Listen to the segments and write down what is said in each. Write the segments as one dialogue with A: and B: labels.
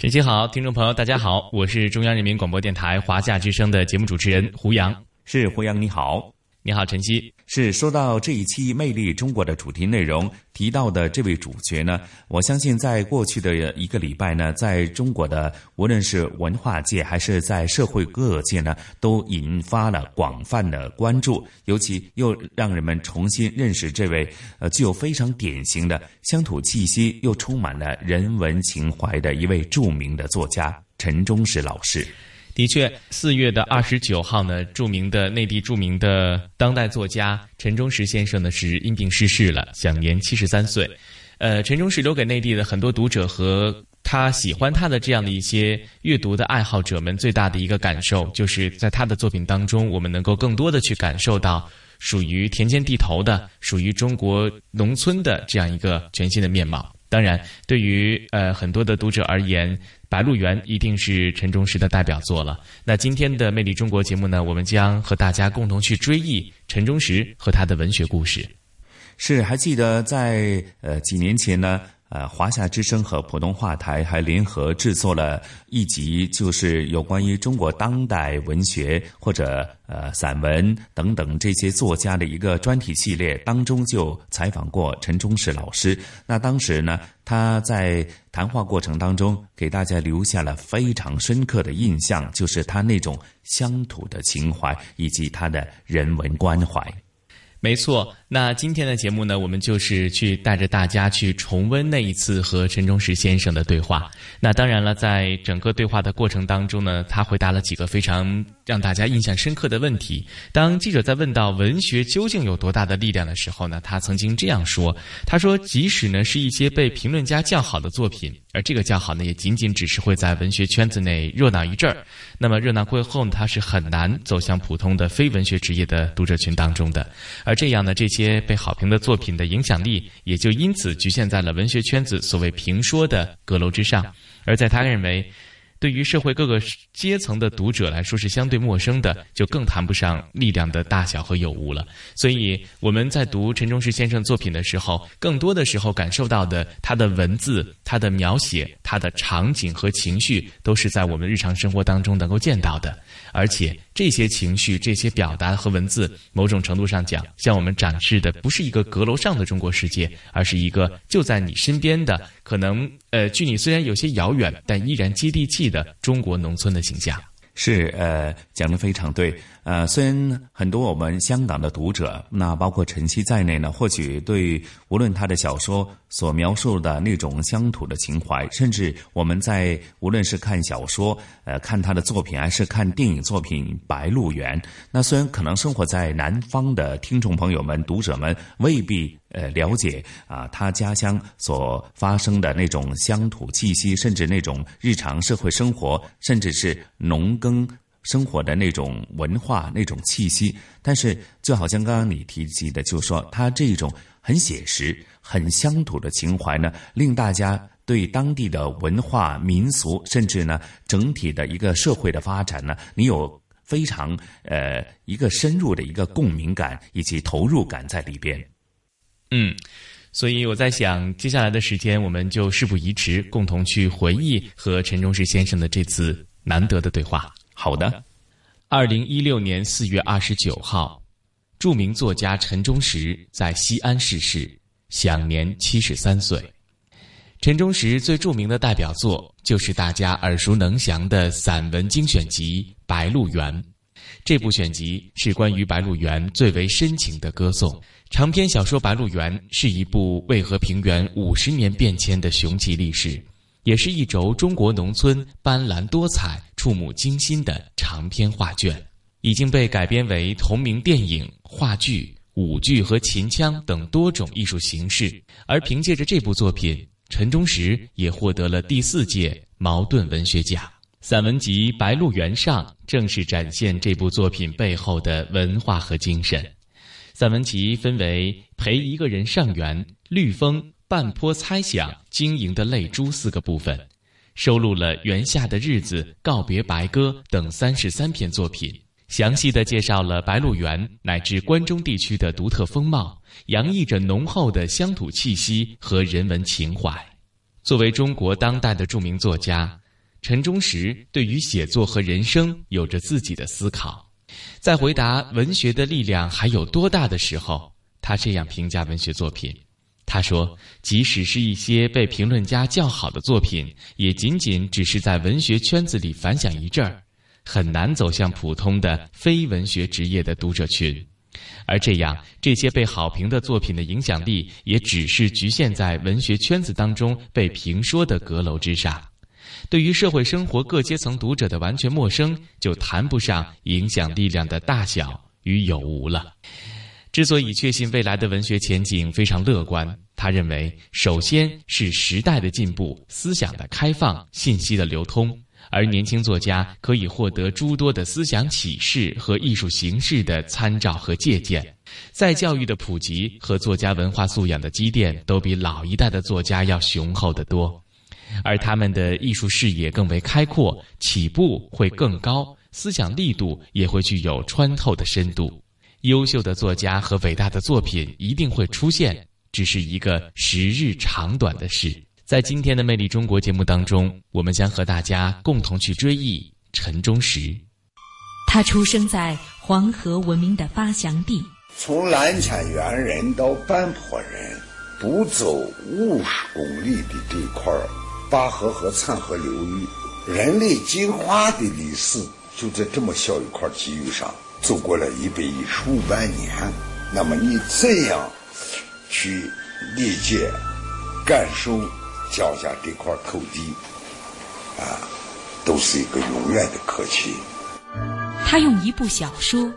A: 晨曦好，听众朋友大家好，我是中央人民广播电台华夏之声的节目主持人胡杨，
B: 是胡杨你好，
A: 你好晨曦。
B: 是说到这一期《魅力中国》的主题内容提到的这位主角呢，我相信在过去的一个礼拜呢，在中国的无论是文化界还是在社会各界呢，都引发了广泛的关注，尤其又让人们重新认识这位呃具有非常典型的乡土气息又充满了人文情怀的一位著名的作家陈忠实老师。
A: 的确，四月的二十九号呢，著名的内地著名的当代作家陈忠实先生呢是因病逝世了，享年七十三岁。呃，陈忠实留给内地的很多读者和他喜欢他的这样的一些阅读的爱好者们最大的一个感受，就是在他的作品当中，我们能够更多的去感受到属于田间地头的、属于中国农村的这样一个全新的面貌。当然，对于呃很多的读者而言，《白鹿原》一定是陈忠实的代表作了。那今天的《魅力中国》节目呢，我们将和大家共同去追忆陈忠实和他的文学故事。
B: 是，还记得在呃几年前呢？呃，华夏之声和普通话台还联合制作了一集，就是有关于中国当代文学或者呃散文等等这些作家的一个专题系列，当中就采访过陈忠实老师。那当时呢，他在谈话过程当中给大家留下了非常深刻的印象，就是他那种乡土的情怀以及他的人文关怀。
A: 没错，那今天的节目呢，我们就是去带着大家去重温那一次和陈忠实先生的对话。那当然了，在整个对话的过程当中呢，他回答了几个非常让大家印象深刻的问题。当记者在问到文学究竟有多大的力量的时候呢，他曾经这样说：“他说，即使呢是一些被评论家叫好的作品，而这个叫好呢，也仅仅只是会在文学圈子内热闹一阵儿。那么热闹过后呢，他是很难走向普通的非文学职业的读者群当中的。”而这样呢，这些被好评的作品的影响力也就因此局限在了文学圈子所谓评说的阁楼之上，而在他认为。对于社会各个阶层的读者来说是相对陌生的，就更谈不上力量的大小和有无了。所以我们在读陈忠实先生作品的时候，更多的时候感受到的，他的文字、他的描写、他的场景和情绪，都是在我们日常生活当中能够见到的。而且这些情绪、这些表达和文字，某种程度上讲，向我们展示的不是一个阁楼上的中国世界，而是一个就在你身边的，可能呃，距你虽然有些遥远，但依然接地气。的中国农村的形象
B: 是呃讲的非常对呃虽然很多我们香港的读者那包括晨曦在内呢，或许对无论他的小说所描述的那种乡土的情怀，甚至我们在无论是看小说呃看他的作品，还是看电影作品《白鹿原》，那虽然可能生活在南方的听众朋友们、读者们未必。呃，了解啊，他家乡所发生的那种乡土气息，甚至那种日常社会生活，甚至是农耕生活的那种文化、那种气息。但是，就好像刚刚你提及的，就是说，他这种很写实、很乡土的情怀呢，令大家对当地的文化、民俗，甚至呢整体的一个社会的发展呢，你有非常呃一个深入的一个共鸣感以及投入感在里边。
A: 嗯，所以我在想，接下来的时间，我们就事不宜迟，共同去回忆和陈忠实先生的这次难得的对话。
B: 好的，
A: 二零一六年四月二十九号，著名作家陈忠实在西安逝世，享年七十三岁。陈忠实最著名的代表作就是大家耳熟能详的散文精选集《白鹿原》。这部选集是关于白鹿原最为深情的歌颂。长篇小说《白鹿原》是一部渭河平原五十年变迁的雄奇历史，也是一轴中国农村斑斓多彩、触目惊心的长篇画卷，已经被改编为同名电影、话剧、舞剧和秦腔等多种艺术形式。而凭借着这部作品，陈忠实也获得了第四届茅盾文学奖。散文集《白鹿原上》正是展现这部作品背后的文化和精神。散文集分为《陪一个人上园》《绿风》《半坡猜想》《晶莹的泪珠》四个部分，收录了《园下的日子》《告别白鸽》等三十三篇作品，详细的介绍了白鹿原乃至关中地区的独特风貌，洋溢着浓厚的乡土气息和人文情怀。作为中国当代的著名作家，陈忠实对于写作和人生有着自己的思考。在回答文学的力量还有多大的时候，他这样评价文学作品：“他说，即使是一些被评论家叫好的作品，也仅仅只是在文学圈子里反响一阵儿，很难走向普通的非文学职业的读者群。而这样，这些被好评的作品的影响力，也只是局限在文学圈子当中被评说的阁楼之上。”对于社会生活各阶层读者的完全陌生，就谈不上影响力量的大小与有无了。之所以确信未来的文学前景非常乐观，他认为，首先是时代的进步、思想的开放、信息的流通，而年轻作家可以获得诸多的思想启示和艺术形式的参照和借鉴。在教育的普及和作家文化素养的积淀，都比老一代的作家要雄厚得多。而他们的艺术视野更为开阔，起步会更高，思想力度也会具有穿透的深度。优秀的作家和伟大的作品一定会出现，只是一个时日长短的事。在今天的《魅力中国》节目当中，我们将和大家共同去追忆陈忠实。
C: 他出生在黄河文明的发祥地，
D: 从蓝田猿人到半坡人，不走五十公里的地块儿。巴河和灿河流域，人类进化的历史就在这么小一块区域上走过了一百一十五万年。那么你怎样去理解、感受脚下这块土地啊，都是一个永远的课题。
C: 他用一部小说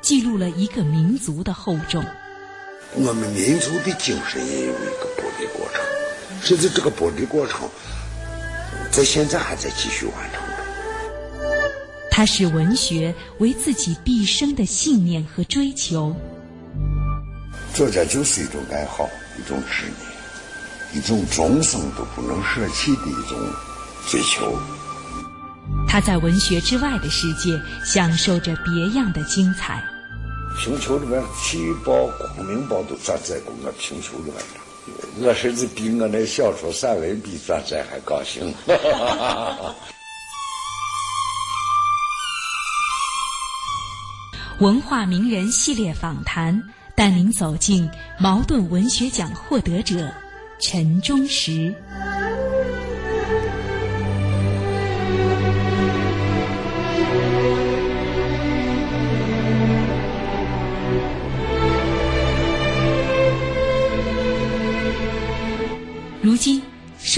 C: 记录了一个民族的厚重。
D: 我们民族的精神也有一个剥离过程，甚至这个剥离过程。在现在还在继续完成着。
C: 他视文学为自己毕生的信念和追求。
D: 作家就是一种爱好，一种执念，一种终生都不能舍弃的一种追求。
C: 他在文学之外的世界享受着别样的精彩。
D: 星球里面，体育报、光明报都转载过我星球里面的。我甚至比我那小说散文比转载还高兴。
C: 文化名人系列访谈，带您走进茅盾文学奖获得者陈忠实。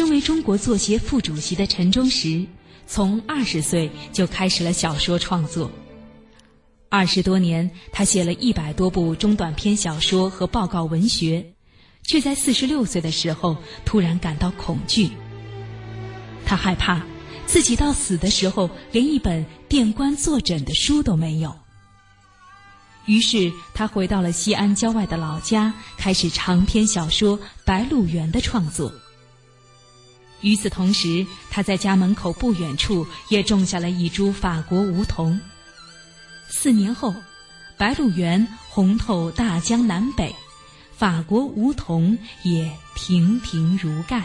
C: 身为中国作协副主席的陈忠实，从二十岁就开始了小说创作。二十多年，他写了一百多部中短篇小说和报告文学，却在四十六岁的时候突然感到恐惧。他害怕自己到死的时候连一本垫棺坐诊的书都没有。于是，他回到了西安郊外的老家，开始长篇小说《白鹿原》的创作。与此同时，他在家门口不远处也种下了一株法国梧桐。四年后，白鹿原红透大江南北，法国梧桐也亭亭如盖。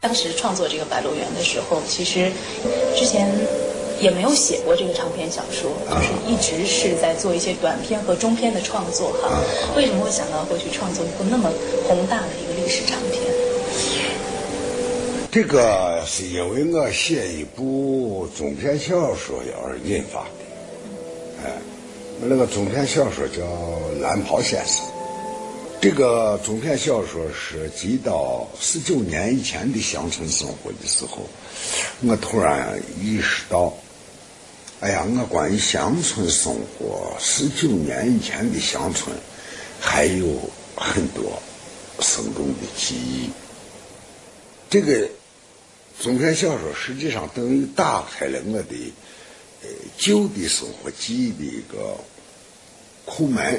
E: 当时创作这个《白鹿原》的时候，其实之前。也没有写过这个长篇小说，就是一直是在做一些短篇和中篇的创作哈。为什么会想到会去创作一部那么宏大的一个历史长篇？
D: 这个是因为我写一部中篇小说而引发的。哎，我那个中篇小说叫《蓝袍先生》。这个中篇小说涉及到十九年以前的乡村生活的时候，我突然意识到，哎呀，我关于乡村生活十九年以前的乡村还有很多生动的记忆。这个中篇小说实际上等于打开了我的呃旧的生活记忆的一个库门。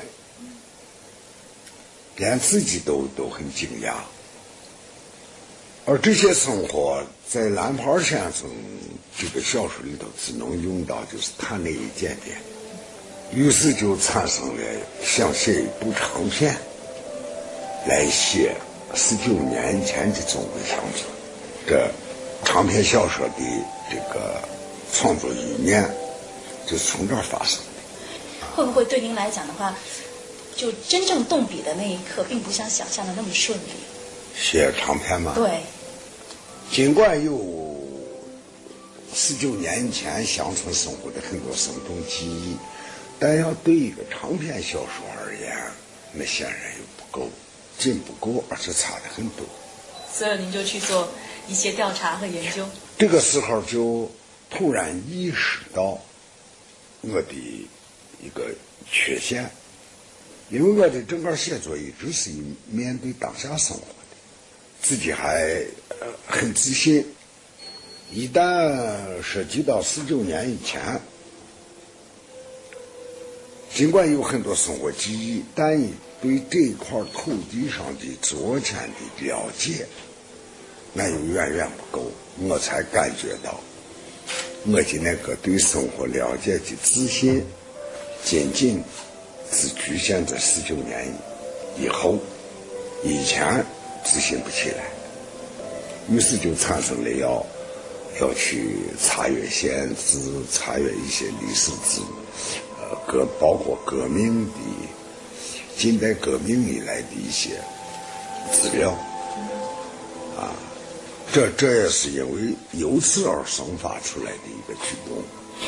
D: 连自己都都很惊讶，而这些生活在蓝袍先生这个小说里头只能用到就是他那一点点，于是就产生了想写一部长篇来写十九年前的中国乡村。这长篇小说的这个创作意念就是从这儿发生的。
E: 会不会对您来讲的话？就真正动笔的那一刻，并不像想象的那么顺利。
D: 写长篇嘛，
E: 对。
D: 尽管有十九年前乡村生活的很多生动记忆，但要对一个长篇小说而言，那显然又不够，仅不够，而且差的很多。
E: 所以您就去做一些调查和研究。
D: 这个时候就突然意识到我的一个缺陷。因为我的整个写作一直是以面对当下生活的，自己还很自信。一旦涉及到十九年以前，尽管有很多生活记忆，但对这块土地上的昨天的了解，那又远远不够。我才感觉到，我的那个对生活了解的自信，仅仅。只局限在十九年以后，以前执行不起来，于是就产生了要要去查阅县志，查阅一些历史资，呃，革包括革命的近代革命以来的一些资料，啊，这这也是因为由此而生发出来的一个举动。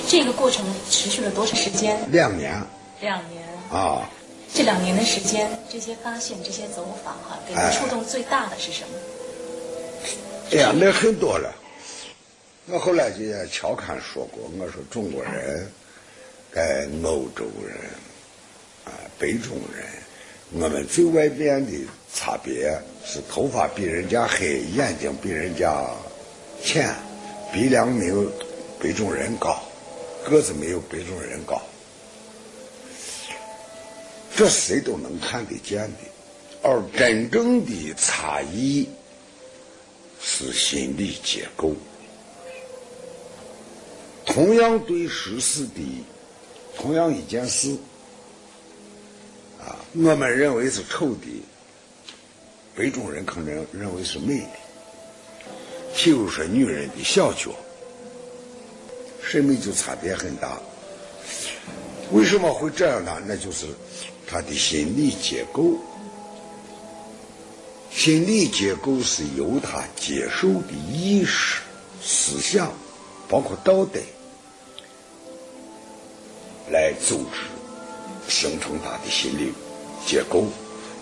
E: 这个过程持续了多长时间？
D: 两年。
E: 两年。
D: 啊，
E: 这两年的时间，这些发现、这些走访，哈，给您触动最大的是什么？
D: 哎呀，那很多了。我后来就也调侃说过，我说中国人跟欧洲人啊、北中人，我们最外边的差别是头发比人家黑，眼睛比人家浅，鼻梁没有北中人高，个子没有北中人高。这谁都能看得见的，而真正的差异是心理结构。同样对实事的，同样一件事，我们认为是丑的，北中人可能认为是美的。譬如说，女人的小脚，审美就差别很大。为什么会这样呢？那就是。他的心理结构，心理结构是由他接受的意识、思想，包括道德，来组织，形成他的心理结构，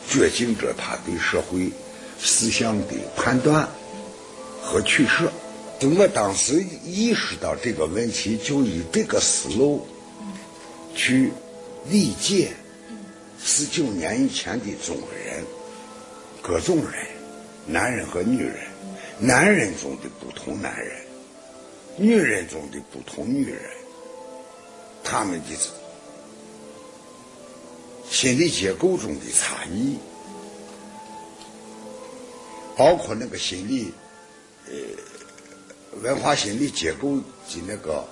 D: 决定着他对社会思想的判断和取舍。就我当时意识到这个问题，就以这个思路去理解。十九年以前的中国人，各种人，男人和女人，男人中的不同男人，女人中的不同女人，他们的心理结构中的差异，包括那个心理，呃，文化心理结构的那个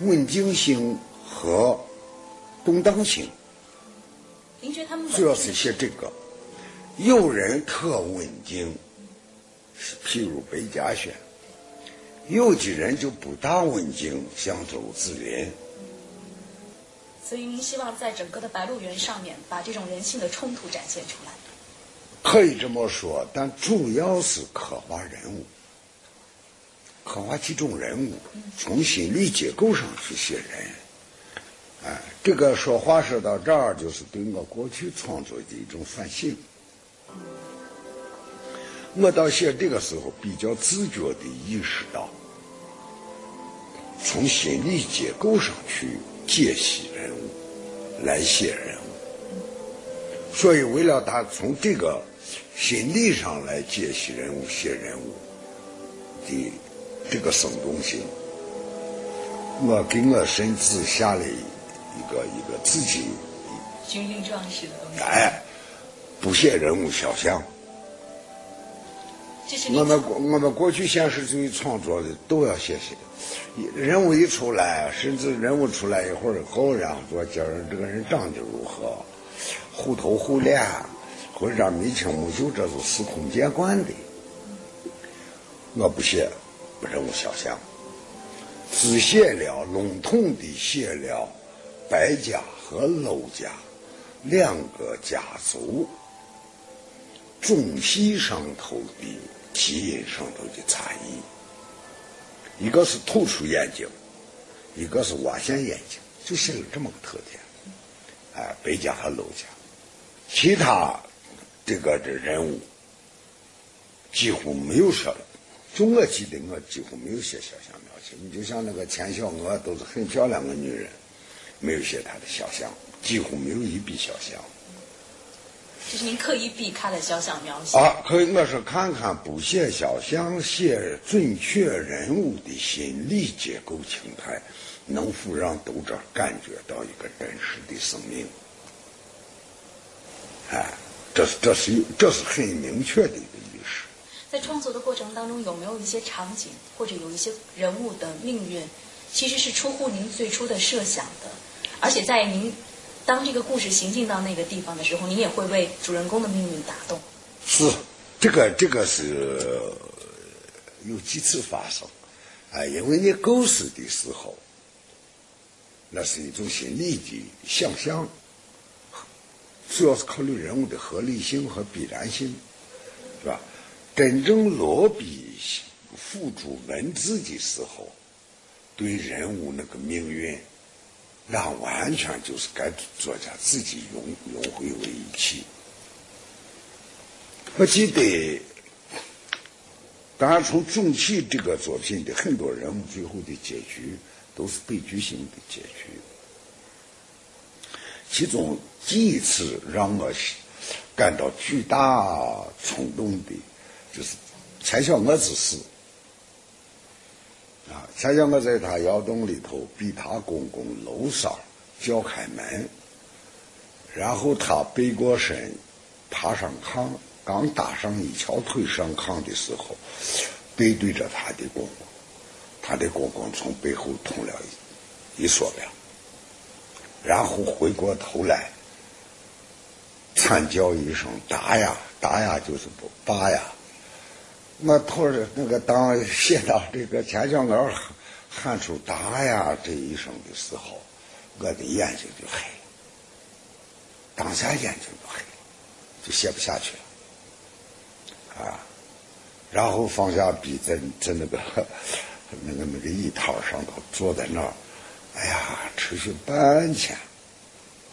D: 稳定性和动荡性。林觉他们主要是写这个，有人特稳定，譬如白嘉轩；有的人就不大稳定，像周子林。
E: 所以您希望在整个的《白鹿原》上面，把这种人性的冲突展现出来。
D: 可以这么说，但主要是刻画人物。刻画几种人物，从心理结构上去写人。哎，这个说话说到这儿，就是对我过去创作的一种反省。我到写这个时候，比较自觉地意识到，从心理结构上去解析人物，来写人物。所以，为了他从这个心理上来解析人物、写人物的这个生动性，我给我身子下了一个一个自己
E: 军令状式的东西。
D: 哎，不写人物肖像。我们我们过去现实主义创作的都要写写，人物一出来，甚至人物出来一会儿后，然后说今儿这个人长得如何，虎头虎脸，或者眉清目秀，这是司空见惯的。我不写人物肖像，只写了笼统的写了白家和娄家两个家族中戏上头的基因上头的差异，一个是突出眼睛，一个是挖陷眼睛，就写了这么个特点。哎，白家和娄家，其他这个这人物几乎没有写，就我记得我几乎没有写肖像描写。你就像那个钱小娥，都是很漂亮的女人，没有写她的肖像，几乎没有一笔肖像。
E: 就是您刻意避开了肖像描写。
D: 啊，可以，我是看看不写肖像，写准确人物的心理结构情态，能否让读者感觉到一个真实的生命？哎，这是这是有这是很明确的一个意识。
E: 在创作的过程当中，有没有一些场景或者有一些人物的命运，其实是出乎您最初的设想的？而且在您当这个故事行进到那个地方的时候，你也会为主人公的命运打动。
D: 是，这个这个是有几次发生，哎，因为你构思的时候，那是一种心理的想象，主要是考虑人物的合理性和必然性，是吧？真正落笔付诸文字的时候，对人物那个命运，那完全就是该作家自己融融汇为一体。我记得，当然从总体这个作品的很多人物最后的结局都是悲剧性的结局。其中第一次让我感到巨大冲动的，就是钱小娥之死。啊，钱小娥在他窑洞里头逼他公公楼上叫开门，然后他背过身，爬上炕。刚搭上一条腿上炕的时候，背对着他的公公，他的公公从背后捅了一一梭子，然后回过头来，惨叫一声“打呀打呀”，就是不打呀。我头着那个当写到这个钱小娥喊出“打呀”这一声的时候，我的眼睛就黑了，当下眼睛就黑了，就写不下去了。啊，然后放下笔，在在那个那个那个椅套上头坐在那儿，哎呀，持续半天，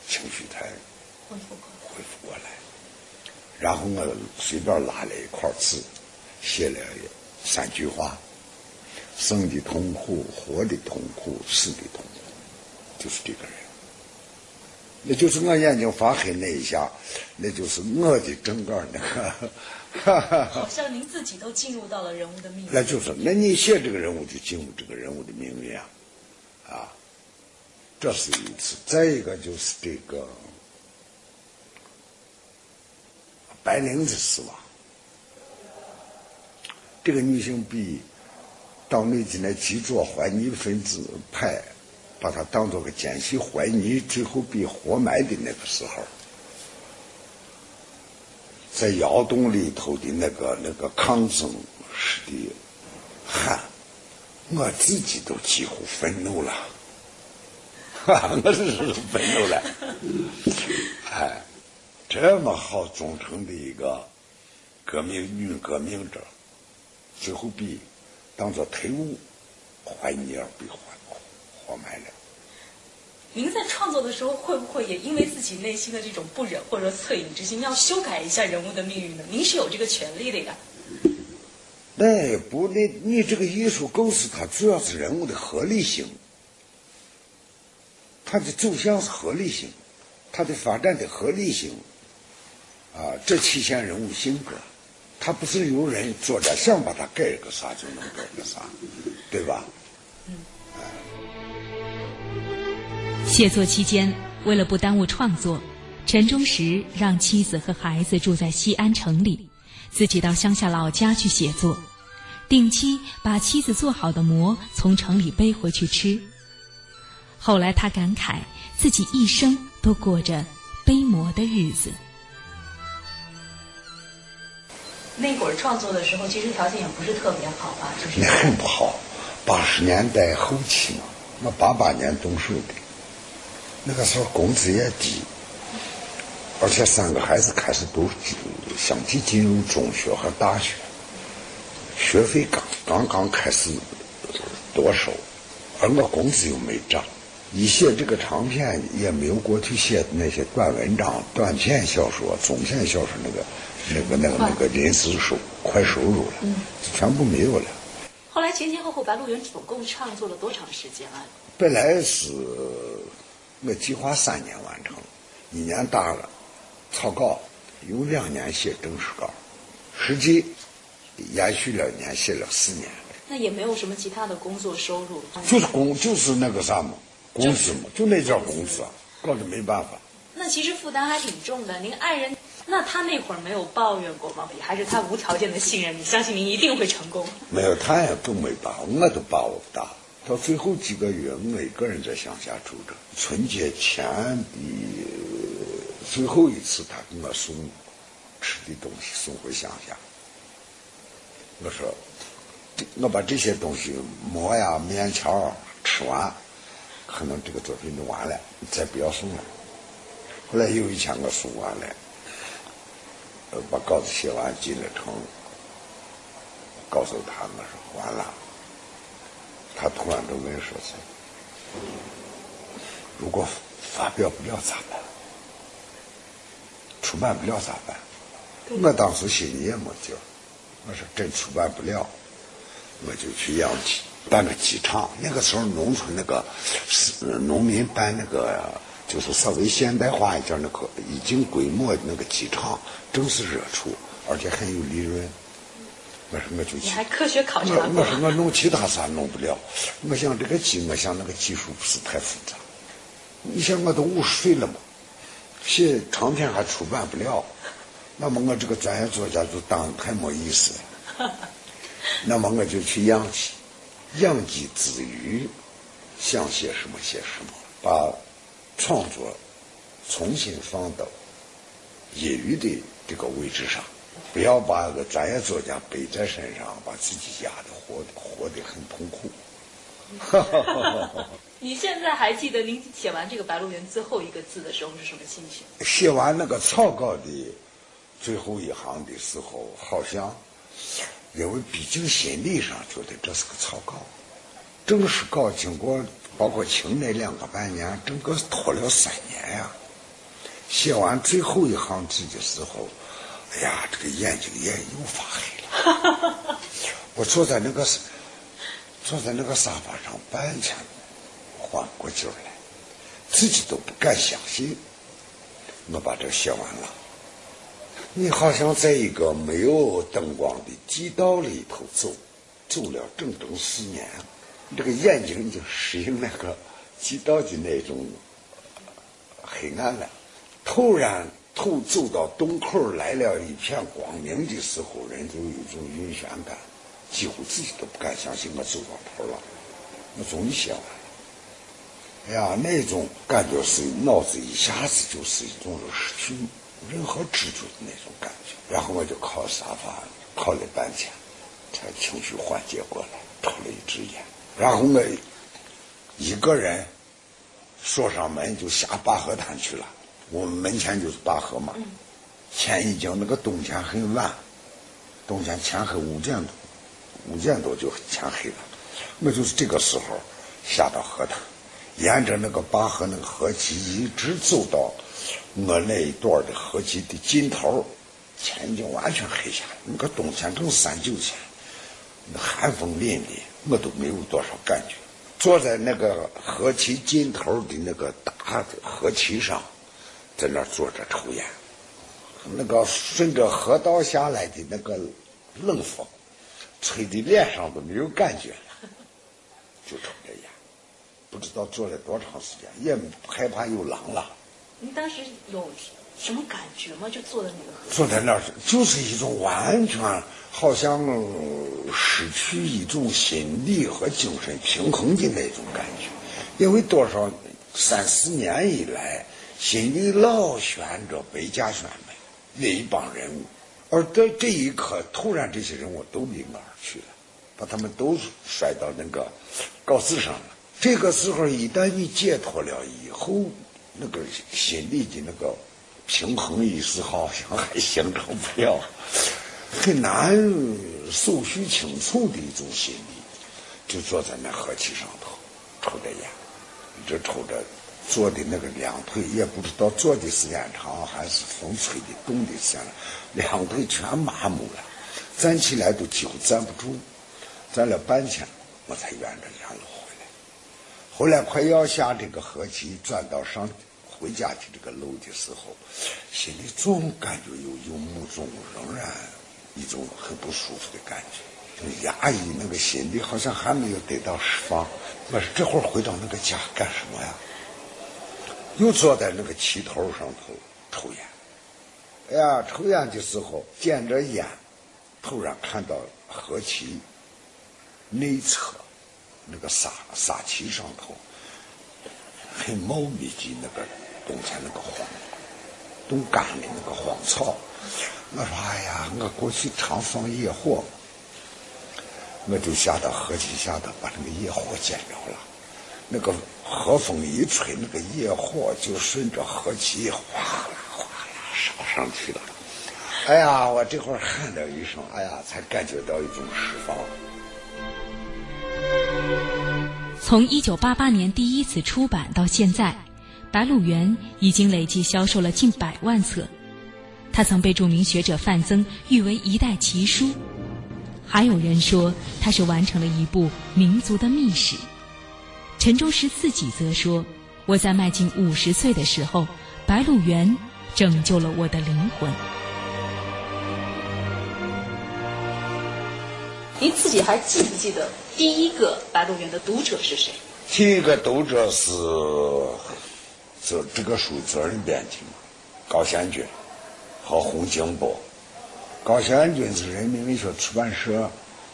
D: 情绪才
E: 恢复过来。
D: 恢复过来。然后我随便拉了一块纸，写了三句话：生的痛苦，活的痛苦，死的痛苦，就是这个人。那就是我眼睛发黑那一下，那就是我的整个那个。
E: 好像您自己都进入到了人物的命运。
D: 那就是，那你写这个人物就进入这个人物的命运啊，啊，这是一次。再一个就是这个白灵的死亡，这个女性比党内的那几座坏泥分子派把她当做个奸细怀泥，最后被活埋的那个时候。在窑洞里头的那个那个抗争似的喊，我自己都几乎愤怒了，哈，我是愤怒了，哎，这么好忠诚的一个革命女革命者，最后被当做退伍，怀疑而被活活埋了。
E: 您在创作的时候，会不会也因为自己内心的这种不忍或者恻隐之心，要修改一下人物的命运呢？您是有这个权利的呀。
D: 那不，那你这个艺术构思，它主要是人物的合理性，它的走向是合理性，它的发展的合理性，啊，这体现人物性格。他不是有人做着想把它改个啥就能改个啥，对吧？
C: 写作期间，为了不耽误创作，陈忠实让妻子和孩子住在西安城里，自己到乡下老家去写作，定期把妻子做好的馍从城里背回去吃。后来他感慨，自己一生都过着背馍的日子。
E: 那会儿创作的时候，其实条件也不是特别好吧？就是
D: 那很不好，八十年代后期嘛，我八八年动手的，那个时候工资也低，而且三个孩子开始都相继进入中学和大学，学费刚刚刚开始多收，而我工资又没涨，一写这个长篇也没有过去写的那些短文章、短篇小说、中篇小说那个。那个、那个、那个临时收快收入了，全部没有了。
E: 后来前前后后，《白鹿原》总共创作了多长时间啊？
D: 本来是我计划三年完成，一年大了，草稿有两年写正式稿，实际延续了一年，写了四年。
E: 那也没有什么其他的工作收入？
D: 就是工，就是那个啥嘛，工资嘛，就那点工资，搞得没办法。
E: 那其实负担还挺重的，您爱人。那他那会儿没有抱怨过吗？还是他无条件的信任你，相信您一定会成功？
D: 没有，他也都没把，我都把握不到。到最后几个月，我一个人在乡下住着。春节前的最后一次，他给我送吃的东西送回乡下。我说，我把这些东西馍呀、面条吃完，可能这个作品就完了，再不要送了。后来有一天我送完了。把稿子写完进了城，告诉他们说完了。他突然就问说是，如果发表不了咋办？出版不了咋办？我当时心里也没底儿。我说真出版不了，我就去养鸡，办个鸡场。那个时候农村那个是农民办那个。就是稍微现代化一点那个已经规模那个机场正是热处，而且很有利润。我说我就
E: 你还科学考察
D: 我我说我弄其他啥弄不了，我想这个技，我想那个技术不是太复杂。你想我都五十岁了嘛，写长篇还出版不了，那么我这个专业作家就当太没意思了。那么我就去养鸡，养鸡之余，想写什么写什么，把。创作重新放到业余的这个位置上，不要把个专业作家背在身上，把自己压得活活得很痛苦。
E: 你现在还记得您写完这个《白鹿原》最后一个字的时候是什么心情？
D: 写完那个草稿的最后一行的时候，好像因为毕竟心理上觉得这是个草稿，正式稿经过。包括清那两个半年，整个拖了三年呀。写完最后一行字的时候，哎呀，这个眼睛也又发黑了。我坐在那个坐在那个沙发上半天，缓过劲儿来，自己都不敢相信，我把这写完了。你好像在一个没有灯光的地道里头走，走了整整四年。这个眼睛已经适应那个极道的那种黑暗了。突然，头走到洞口来了一片光明的时候，人就有一种晕眩感，几乎自己都不敢相信我走到头了。我终于写完了。哎呀，那种感觉是脑子一下子就是一种失去任何知觉的那种感觉。然后我就靠沙发靠了半天，才情绪缓解过来，抽了一支烟。然后我一个人锁上门就下灞河滩去了。我们门前就是灞河嘛。天已经那个冬天很晚，冬天天黑五点多，五点多就天黑了。我就是这个时候下到河滩，沿着那个灞河那个河堤一直走到我那一段的河堤的尽头，天已经完全黑下来。那个冬天正三九天，那寒风凛凛，我都没有多少感觉。坐在那个河堤尽头的那个大的河堤上，在那儿坐着抽烟。那个顺着河道下来的那个冷风，吹的脸上都没有感觉了，就抽着烟。不知道坐了多长时间，也害怕有狼了。
E: 你当时有什么感觉吗？就坐在那个。
D: 坐在那儿，就是一种完全好像失去一种心理和精神平衡的那种感觉。因为多少三四年以来，心里老悬着北家选美那一帮人物，而在这一刻，突然这些人物都离我而去了，把他们都摔到那个稿子上了。这个时候，一旦你解脱了以后，那个心里的那个平衡意识好像还形成不了。很难手续清楚的一种心理，就坐在那河堤上头，抽着烟，一直抽着，坐的那个两腿也不知道坐的时间长还是风吹的冻的时间，两腿全麻木了，站起来都几乎站不住，站了半天，我才沿着沿路回来。后来快要下这个河堤，转到上回家的这个路的时候，心里总感觉有有某种仍然。一种很不舒服的感觉，压抑那个心里好像还没有得到释放。我说这会儿回到那个家干什么呀？又坐在那个旗头上头抽烟。哎呀，抽烟的时候点着烟，突然看到河堤内侧那个沙沙旗上头很茂密的那个冬天那个黄冬干的那个荒草。我说：“哎呀，我过去常放野火，我就下到河堤下头把那个野火捡着了。那个河风一吹，那个野火就顺着河堤哗啦哗啦烧上去了。哎呀，我这会儿喊了一声，哎呀，才感觉到一种释放。
C: 从一九八八年第一次出版到现在，《白鹿原》已经累计销售了近百万册。”他曾被著名学者范增誉为一代奇书，还有人说他是完成了一部民族的秘史。陈忠实自己则说：“我在迈进五十岁的时候，《白鹿原》拯救了我的灵魂。”
E: 您自己还记不记得第一个《白鹿原》的读者是谁？
D: 第一个读者是这这个书责任编辑高贤君。和洪金波，高贤君是人民文学出版社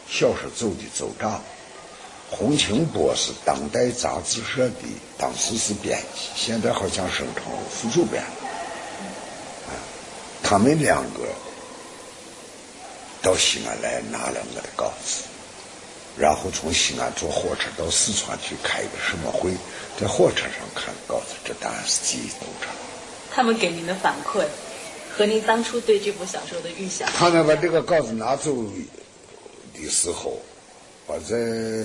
D: 小说组的组长，洪清波是当代杂志社的当时是编辑，现在好像升成副主编了。他们两个到西安来拿了我的稿子，然后从西安坐火车到四川去开一个什么会，在火车上看稿子，这当然是记忆都着。
E: 他们给您的反馈？和您当初对这部小说的预想。
D: 他们把这个稿子拿走的时候，我在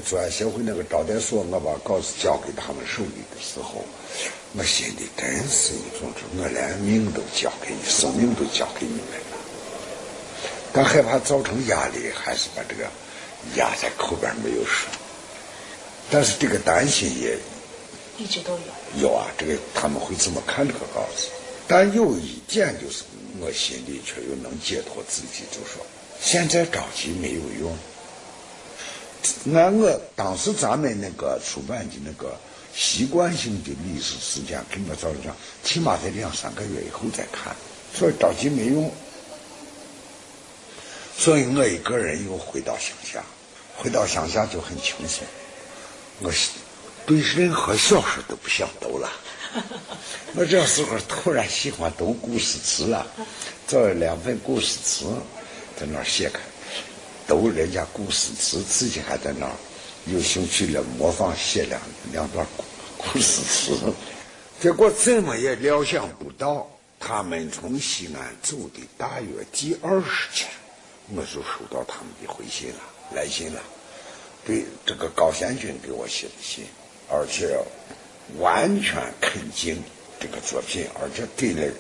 D: 专协会那个招待所，我把稿子交给他们手里的时候，我心里真是一种，我连命都交给你，生命都交给你们了。但害怕造成压力，还是把这个压在口边没有说。但是这个担心也
E: 一直都
D: 有。有啊，这个他们会怎么看这个稿子？但有一点就是。我心里却又能解脱自己，就说现在着急没有用。按我当时咱们那个出版的那个习惯性的历史事件，跟我早讲，起码在两三个月以后再看，所以着急没用。所以我一个人又回到乡下，回到乡下就很轻松。我对任何小说都不想读了。我这时候突然喜欢读古诗词了，找了两本古诗词，在那儿写开，读人家古诗词，自己还在那儿有兴趣了模仿写两两段古古诗词，结果怎么也料想不到，他们从西安走的大约第二十天，我就收到他们的回信了。来信了，对这个高贤君给我写的信，而且完全肯定这个作品，而且给了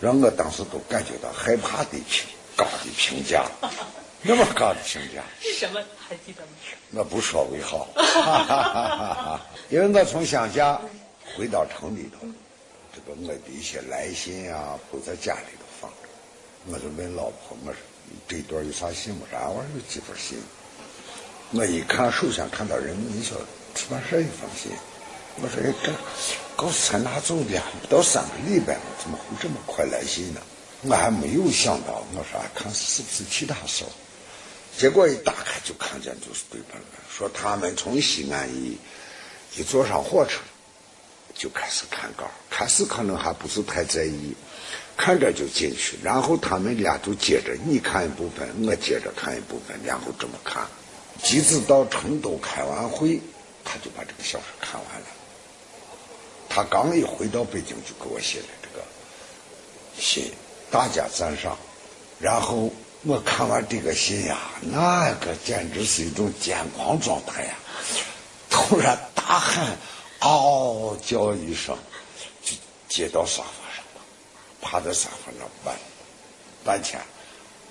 D: 让我当时都感觉到害怕的评高的评价，那么高的评价
E: 是什么？还记得吗？
D: 我不说为好，因为我从乡下回到城里头，这个我的一些来信啊都在家里头放着，我就问老婆，我说这段有啥信不？啥？我说有几封信。我一看，首先看到人民小出版社一封信，我说：“哎，这告诉才拿走的，不到三个礼拜，怎么会这么快来信呢？”我还没有想到，我说看是不是其他事结果一打开就看见就是对本了，说他们从西安一一坐上火车就开始看稿，开始可能还不是太在意，看着就进去，然后他们俩就接着你看一部分，我接着看一部分，然后这么看。即使到成都开完会，他就把这个小说看完了。他刚一回到北京，就给我写了这个信，大家赞赏。然后我看完这个信呀，那个简直是一种癫狂状态呀！突然大喊“嗷”叫一声，就接到沙发上了，趴在沙发上半半天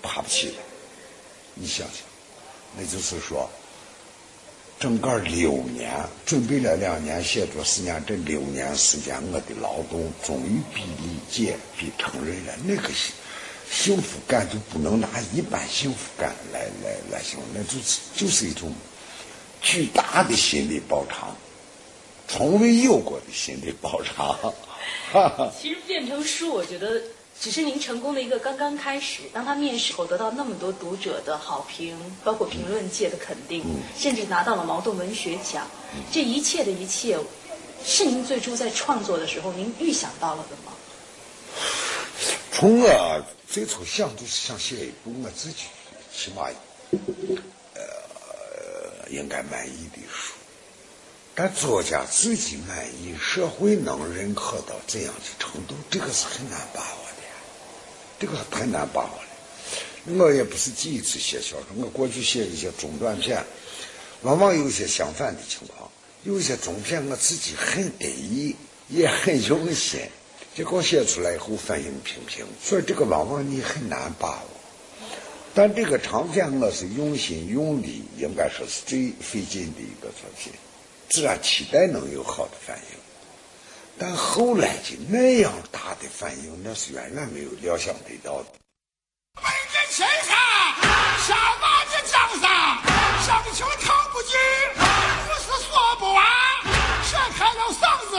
D: 爬不起来。你想想。那就是说，整个六年准备了两年写作时间，这六年时间我的劳动终于被理解、被承认了。那个幸幸福感就不能拿一般幸福感来来来形容，那就是就是一种巨大的心理饱尝，从未有过的心理饱尝。
E: 其实变成书，我觉得。只是您成功的一个刚刚开始。当他面试后得到那么多读者的好评，包括评论界的肯定，甚至拿到了茅盾文学奖，这一切的一切，是您最初在创作的时候您预想到了的吗？
D: 从我最初想就是想写一部我自己起码呃应该满意的书，但作家自己满意，社会能认可到这样的程度，这个是很难把握的。这个太难把握了。我也不是第一次写小说，我过去写一些中短篇，往往有些相反的情况。有些中篇我自己很得意，也很用心，结果写出来以后反应平平。所以这个往往你很难把握。但这个长篇我是用心用力，应该说是最费劲的一个作品，自然期待能有好的反应。但后来的那样大的反应，那是远远没有料想得到的。
F: 北京先生，下马的江山，上秋唐不进，不是说不完，扯开了嗓子，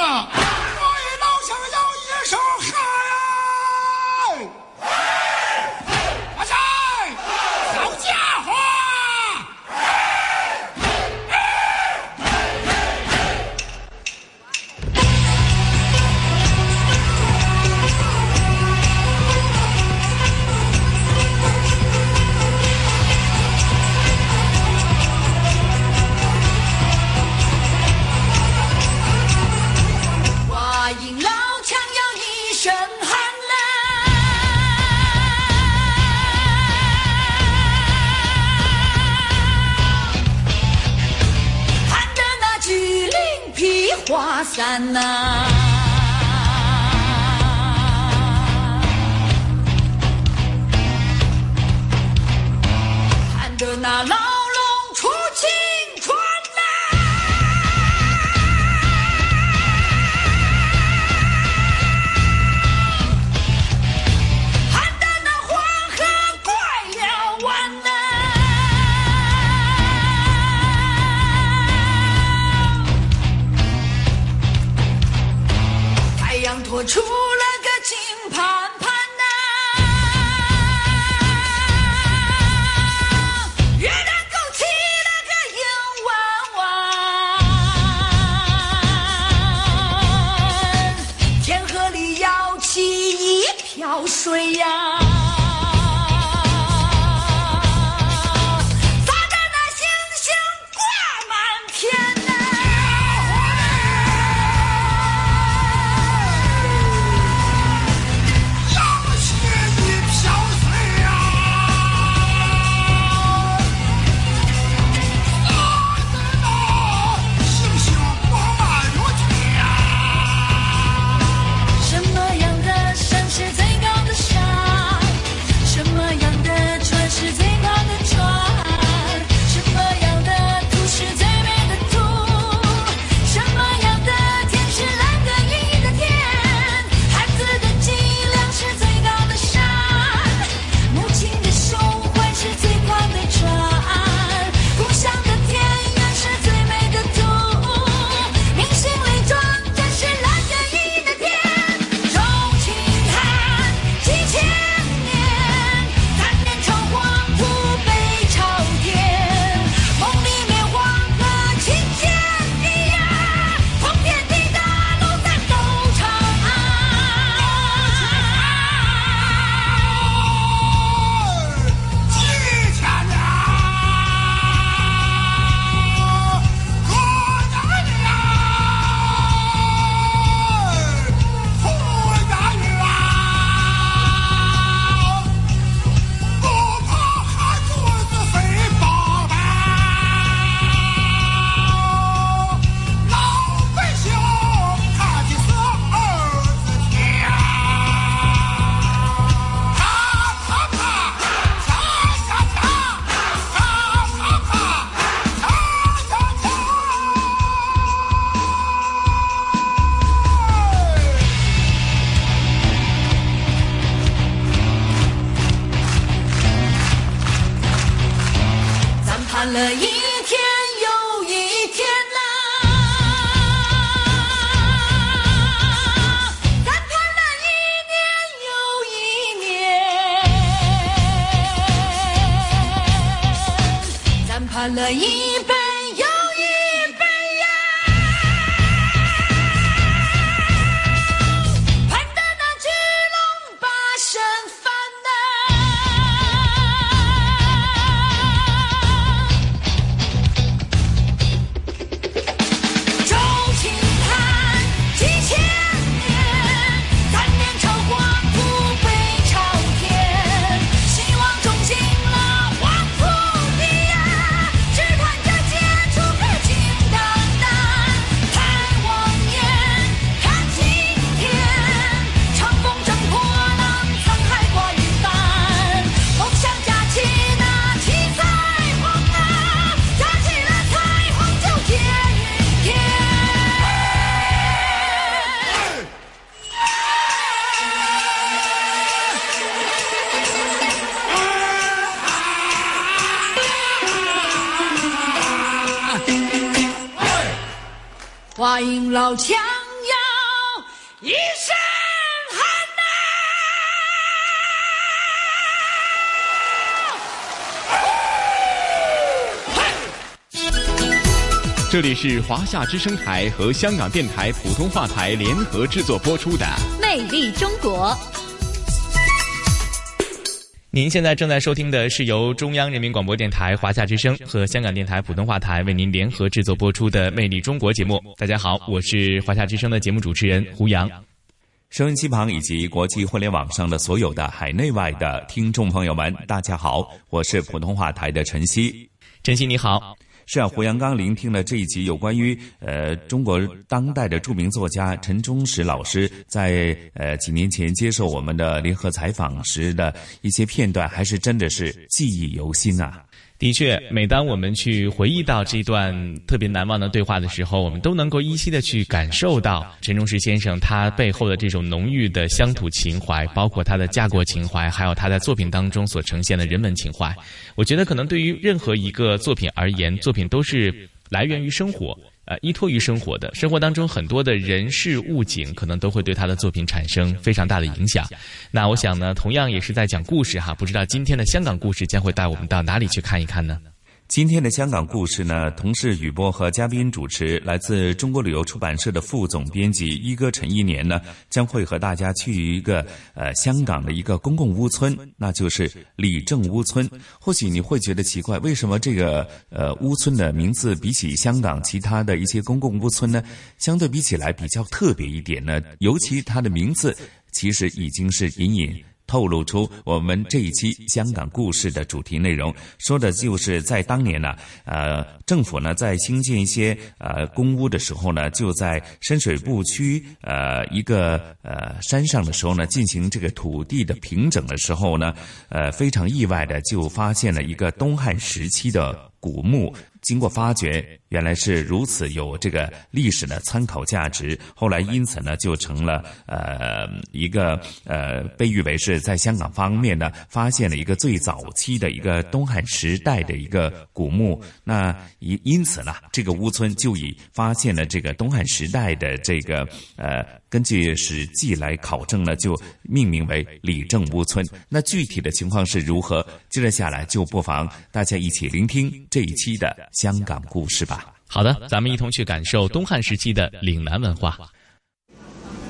G: 了一天又一天啦，咱盼了一年又一年，咱盼了一
H: 这里是华夏之声台和香港电台普通话台联合制作播出的《
I: 魅力中国》。
A: 您现在正在收听的是由中央人民广播电台华夏之声和香港电台普通话台为您联合制作播出的《魅力中国》节目。大家好，我是华夏之声的节目主持人胡杨。
B: 收音机旁以及国际互联网上的所有的海内外的听众朋友们，大家好，我是普通话台的晨曦。
A: 晨曦你好，
B: 是啊，胡杨刚聆听了这一集有关于呃中国当代的著名作家陈忠实老师在呃几年前接受我们的联合采访时的一些片段，还是真的是记忆犹新啊。
A: 的确，每当我们去回忆到这段特别难忘的对话的时候，我们都能够依稀的去感受到陈忠实先生他背后的这种浓郁的乡土情怀，包括他的家国情怀，还有他在作品当中所呈现的人文情怀。我觉得，可能对于任何一个作品而言，作品都是来源于生活。呃，依托于生活的生活当中，很多的人事物景可能都会对他的作品产生非常大的影响。那我想呢，同样也是在讲故事哈，不知道今天的香港故事将会带我们到哪里去看一看呢？
B: 今天的香港故事呢，同事雨波和嘉宾主持，来自中国旅游出版社的副总编辑一哥陈一年呢，将会和大家去一个呃香港的一个公共屋村，那就是李正屋村。或许你会觉得奇怪，为什么这个呃屋村的名字比起香港其他的一些公共屋村呢，相对比起来比较特别一点呢？尤其它的名字其实已经是隐隐。透露出我们这一期香港故事的主题内容，说的就是在当年呢，呃，政府呢在兴建一些呃公屋的时候呢，就在深水埗区呃一个呃山上的时候呢，进行这个土地的平整的时候呢，呃，非常意外的就发现了一个东汉时期的古墓。经过发掘，原来是如此有这个历史的参考价值。后来因此呢，就成了呃一个呃被誉为是在香港方面呢发现了一个最早期的一个东汉时代的一个古墓。那因因此呢，这个屋村就以发现了这个东汉时代的这个呃，根据《史记》来考证呢，就命名为李正屋村。那具体的情况是如何？接着下来就不妨大家一起聆听这一期的。香港故事吧。
A: 好的，咱们一同去感受东汉时期的岭南文化。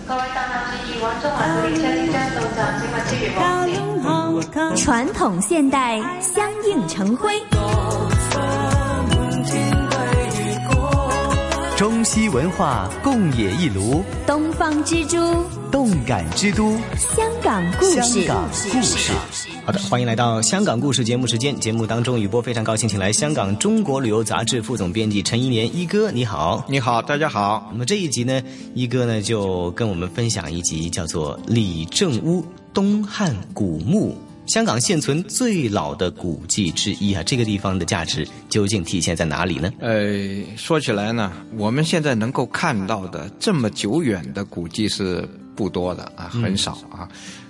J: 各位搭客注意，往中環古列車即將到站，請勿超越黃線。
I: 传统现代相映成辉，
K: 中西文化共冶一炉，
I: 东方之珠，
K: 动感之都，
I: 香港故事。
K: 香港故事。
L: 好的，欢迎来到香港故事节目时间。节目当中，雨波非常高兴，请来香港中国旅游杂志副总编辑陈一年一哥，你好，
M: 你好，大家好。
L: 那么这一集呢，一哥呢就跟我们分享一集叫做《李正屋东汉古墓》，香港现存最老的古迹之一啊。这个地方的价值究竟体现在哪里呢？
M: 呃，说起来呢，我们现在能够看到的这么久远的古迹是不多的啊，很少啊。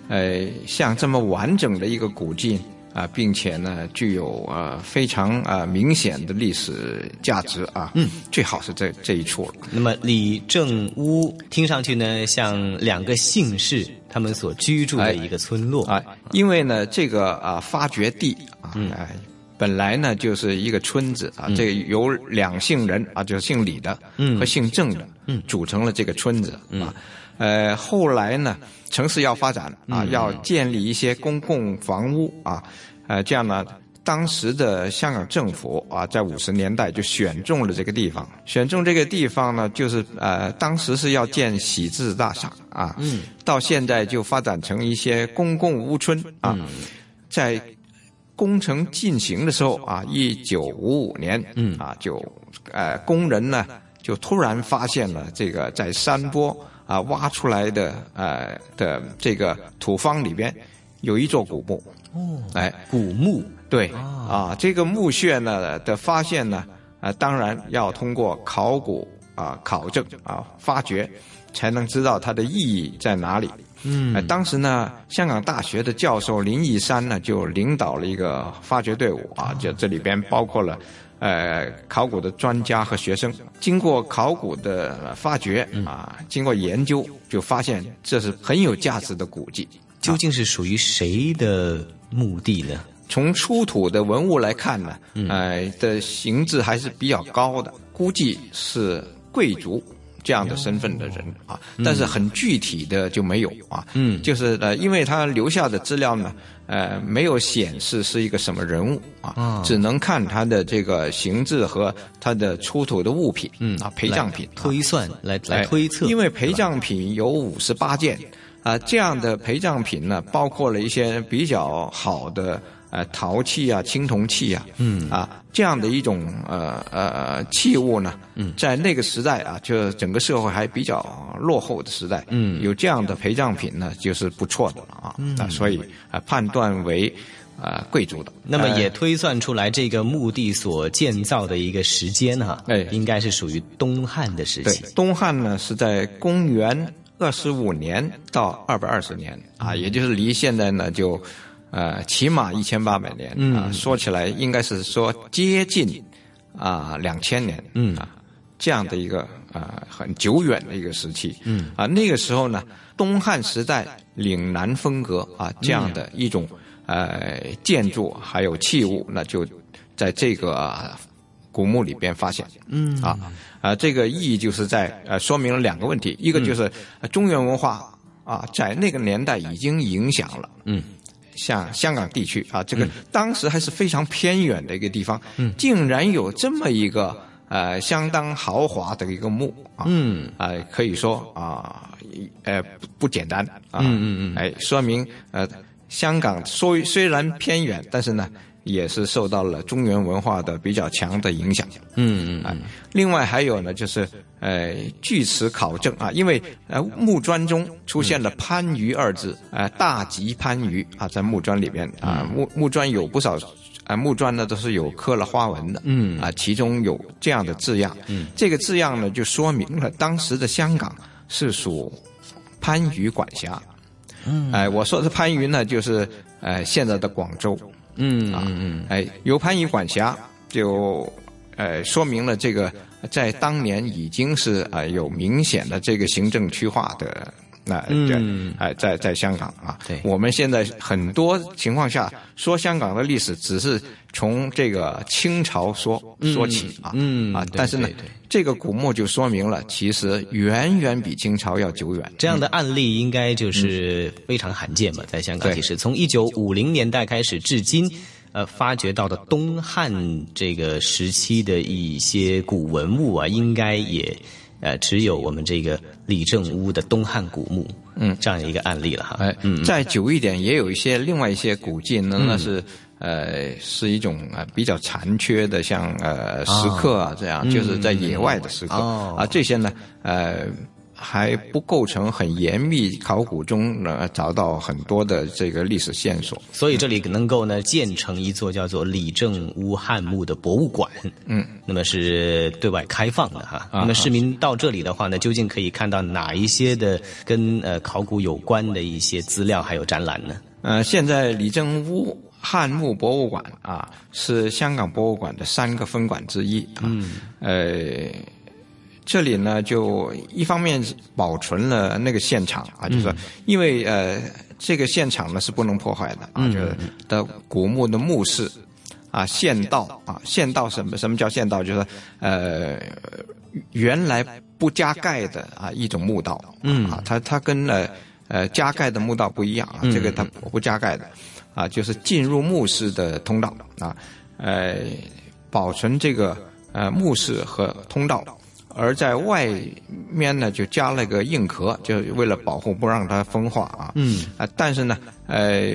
M: 呃，像这么完整的一个古迹，啊，并且呢具有呃非常啊明显的历史价值啊，嗯，最好是这这一处了。
L: 那么李正屋听上去呢，像两个姓氏他们所居住的一个村落
M: 啊，因为呢这个啊发掘地啊，哎。本来呢就是一个村子啊，这个由两姓人啊，就是姓李的和姓郑的，组成了这个村子啊。呃，后来呢，城市要发展啊，要建立一些公共房屋啊，呃，这样呢，当时的香港政府啊，在五十年代就选中了这个地方，选中这个地方呢，就是呃，当时是要建喜字大厦啊，到现在就发展成一些公共屋村啊，在。工程进行的时候啊，一九五五年，嗯。啊，就呃工人呢就突然发现了这个在山坡啊挖出来的呃的这个土方里边有一座古墓
L: 哦，
M: 哎，
L: 古墓
M: 对啊，这个墓穴呢的发现呢啊，当然要通过考古啊考证啊发掘，才能知道它的意义在哪里。
L: 嗯，
M: 当时呢，香港大学的教授林义山呢，就领导了一个发掘队伍啊，就这里边包括了，呃，考古的专家和学生。经过考古的发掘啊，经过研究，就发现这是很有价值的古迹。
L: 究竟是属于谁的墓地呢？
M: 从出土的文物来看呢，呃，的形制还是比较高的，估计是贵族。这样的身份的人啊，但是很具体的就没有啊，
L: 嗯，
M: 就是呃，因为他留下的资料呢，呃，没有显示是一个什么人物啊，只能看他的这个形制和他的出土的物品，
L: 嗯。
M: 啊，陪葬品
L: 推算来来推测，
M: 因为陪葬品有五十八件啊，这样的陪葬品呢，包括了一些比较好的。呃，陶器啊，青铜器啊，
L: 嗯
M: 啊，这样的一种呃呃器物呢，
L: 嗯，
M: 在那个时代啊，就整个社会还比较落后的时代，
L: 嗯，
M: 有这样的陪葬品呢，就是不错的了啊，啊，所以啊，判断为啊贵族的。
L: 那么也推算出来这个墓地所建造的一个时间哈，
M: 哎，
L: 应该是属于东汉的时期。
M: 对，东汉呢是在公元二十五年到二百二十年啊，也就是离现在呢就。呃，起码一千八百年啊，说起来应该是说接近啊两千年，
L: 嗯。
M: 啊这样的一个啊很久远的一个时期，
L: 嗯。
M: 啊那个时候呢，东汉时代岭南风格啊这样的一种呃建筑还有器物，那就在这个古墓里边发现，
L: 嗯。
M: 啊啊这个意义就是在呃说明了两个问题，一个就是中原文化啊在那个年代已经影响了，
L: 嗯。
M: 像香港地区啊，这个当时还是非常偏远的一个地方，
L: 嗯，
M: 竟然有这么一个呃相当豪华的一个墓啊，
L: 嗯，
M: 啊可以说啊，呃不不简单啊，
L: 嗯嗯嗯，
M: 哎，说明呃香港虽虽然偏远，但是呢。也是受到了中原文化的比较强的影响，
L: 嗯嗯
M: 啊，另外还有呢，就是呃，据此考证啊，因为呃木砖中出现了“番禺”二字，呃，大吉番禺啊，在木砖里边啊，木木砖有不少啊，木砖呢都是有刻了花纹的，
L: 嗯。
M: 啊，其中有这样的字样，
L: 嗯，
M: 这个字样呢就说明了当时的香港是属番禺管辖，
L: 嗯，
M: 哎，我说的番禺呢，就是呃现在的广州。
L: 嗯
M: 啊
L: 嗯
M: 哎，由番禺管辖，就呃说明了这个在当年已经是啊有明显的这个行政区划的那对哎在在香港啊，
L: 对。
M: 我们现在很多情况下说香港的历史只是从这个清朝说说起啊，
L: 嗯
M: 啊，但是呢这个古墓就说明了其实远远比清朝要久远。
L: 这样的案例应该就是非常罕见嘛，在香港其实从一九五零年代开始至今，呃，发掘到的东汉这个时期的一些古文物啊，应该也呃只有我们这个李正屋的东汉古墓，
M: 嗯，
L: 这样一个案例了哈。
M: 哎，
L: 嗯，
M: 再久一点，也有一些另外一些古迹呢，那是呃是一种呃比较残缺的，像呃石刻啊这样，
L: 嗯
M: 就是在野外的石刻
L: 哦
M: 啊，这些呢呃还不构成很严密考古中呢找到很多的这个历史线索。
L: 所以这里能够呢建成一座叫做李正屋汉墓的博物馆，
M: 嗯，
L: 那么是对外开放的哈。
M: 啊
L: 那么市民到这里的话呢，究竟可以看到哪一些的跟呃考古有关的一些资料还有展览呢？
M: 呃，现在李正屋汉墓博物馆啊，是香港博物馆的三个分馆之一啊。
L: 嗯，
M: 呃，这里呢，就一方面保存了那个现场啊，就是说因为呃，这个现场呢是不能破坏的啊，就是的古墓的墓室啊，县道啊，县道什么什么叫县道？就是呃，原来不加盖的啊一种墓道，
L: 嗯
M: 啊，它它跟呃呃加盖的墓道不一样啊，
L: 嗯
M: 这个它不加盖的。啊，就是进入墓室的通道啊，呃，保存这个呃墓室和通道，而在外面呢就加了个硬壳，就为了保护不让它风化啊。
L: 嗯
M: 啊，但是呢，呃，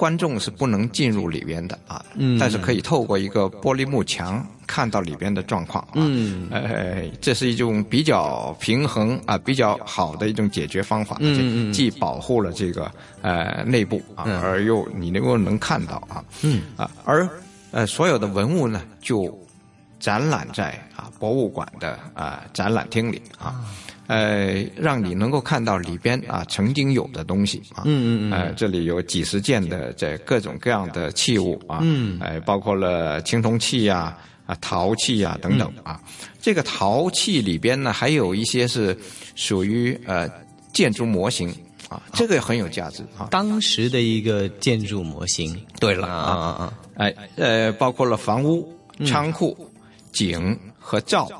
M: 观众是不能进入里边的啊，
L: 嗯。
M: 但是可以透过一个玻璃幕墙看到里边的状况啊。
L: 嗯。
M: 呃，这是一种比较平衡啊、比较好的一种解决方法，
L: 嗯
M: 既保护了这个呃内部啊，
L: 嗯。
M: 而又你能够能看到啊，
L: 嗯。
M: 啊，而呃所有的文物呢就展览在啊博物馆的啊展览厅里啊。呃，让你能够看到里边啊曾经有的东西啊，
L: 嗯嗯嗯
M: 呃，这里有几十件的这各种各样的器物啊，
L: 嗯
M: 哎、包括了青铜器呀、啊、陶器呀、等等
L: 嗯
M: 啊。这个陶器里边呢，还有一些是属于呃建筑模型啊，这个很有价值啊。
L: 当时的一个建筑模型。
M: 对了
L: 啊啊啊！
M: 哎呃，包括了房屋、
L: 嗯
M: 仓库、井和灶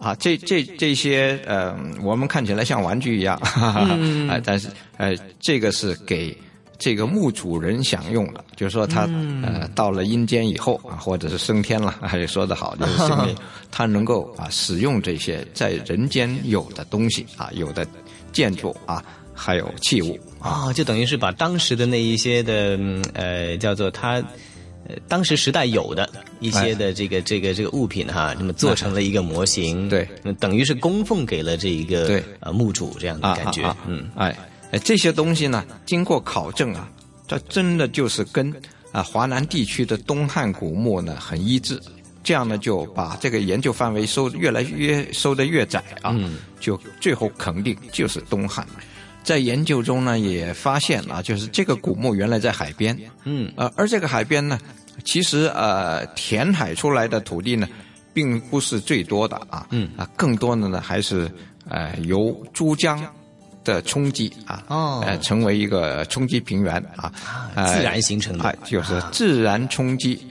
M: 啊。啊，这这这些呃，我们看起来像玩具一样，哈哈哈
L: 嗯
M: 啊，但是呃，这个是给这个墓主人享用的，就是说他、
L: 嗯
M: 呃到了阴间以后啊，或者是升天了，还说得好，就是因为 他能够啊使用这些在人间有的东西啊，有的建筑啊，还有器物
L: 啊、就等于是把当时的那一些的嗯呃叫做它。呃，当时时代有的一些的这个、这个这个物品哈，那么做成了一个模型，
M: 对，
L: 那等于是供奉给了这一个
M: 对。
L: 呃墓主这样的感觉，
M: 啊啊啊
L: 嗯，
M: 哎，哎这些东西呢，经过考证啊，这真的就是跟啊华南地区的东汉古墓呢很一致。这样呢，就把这个研究范围收越来越收的越窄啊，
L: 嗯。
M: 就最后肯定就是东汉。在研究中呢，也发现啊，就是这个古墓原来在海边，
L: 嗯，
M: 呃，而这个海边呢，其实呃填海出来的土地呢，并不是最多的啊，
L: 嗯。
M: 啊，更多的呢还是呃由珠江的冲击啊，
L: 哦。
M: 呃，成为一个冲击平原啊，呃
L: 自然形成的。
M: 啊，就是自然冲击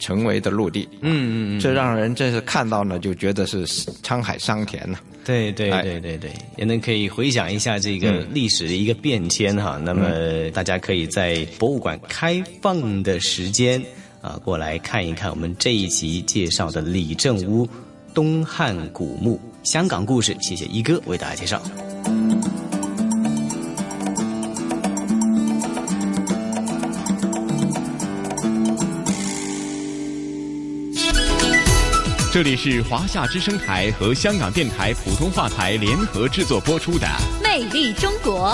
M: 成为的陆地，
L: 嗯嗯嗯，
M: 这让人真是看到呢，就觉得是沧海桑田呐、
L: 对对
M: 哎
L: 对对对，也能可以回想一下这个
M: 嗯
L: 历史的一个变迁哈。那么大家可以在博物馆开放的时间啊，过来看一看我们这一集介绍的李正屋东汉古墓香港故事。谢谢一哥为大家介绍。
H: 这里是华夏之声台和香港电台普通话台联合制作播出的《
I: 魅力中国》。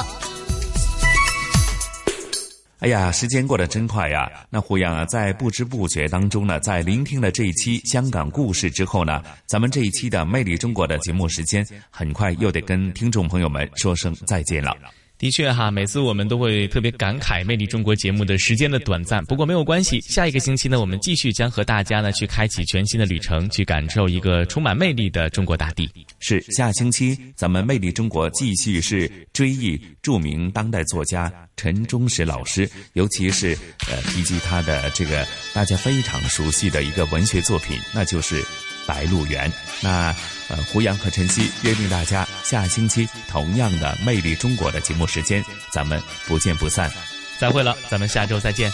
B: 哎呀，时间过得真快呀！那胡杨啊，在不知不觉当中呢，在聆听了这一期香港故事之后呢，咱们这一期的《魅力中国》的节目时间，很快又得跟听众朋友们说声再见了。
A: 的确哈，每次我们都会特别感慨《魅力中国》节目的时间的短暂。不过没有关系，下一个星期呢，我们继续将和大家呢去开启全新的旅程，去感受一个充满魅力的中国大地。
B: 是下星期咱们《魅力中国》继续是追忆著名当代作家陈忠实老师，尤其是呃提及他的这个大家非常熟悉的一个文学作品，那就是《白鹿原》。那呃，胡杨和晨曦约定大家下星期同样的《魅力中国》的节目时间，咱们不见不散。
A: 再会了，咱们下周再见。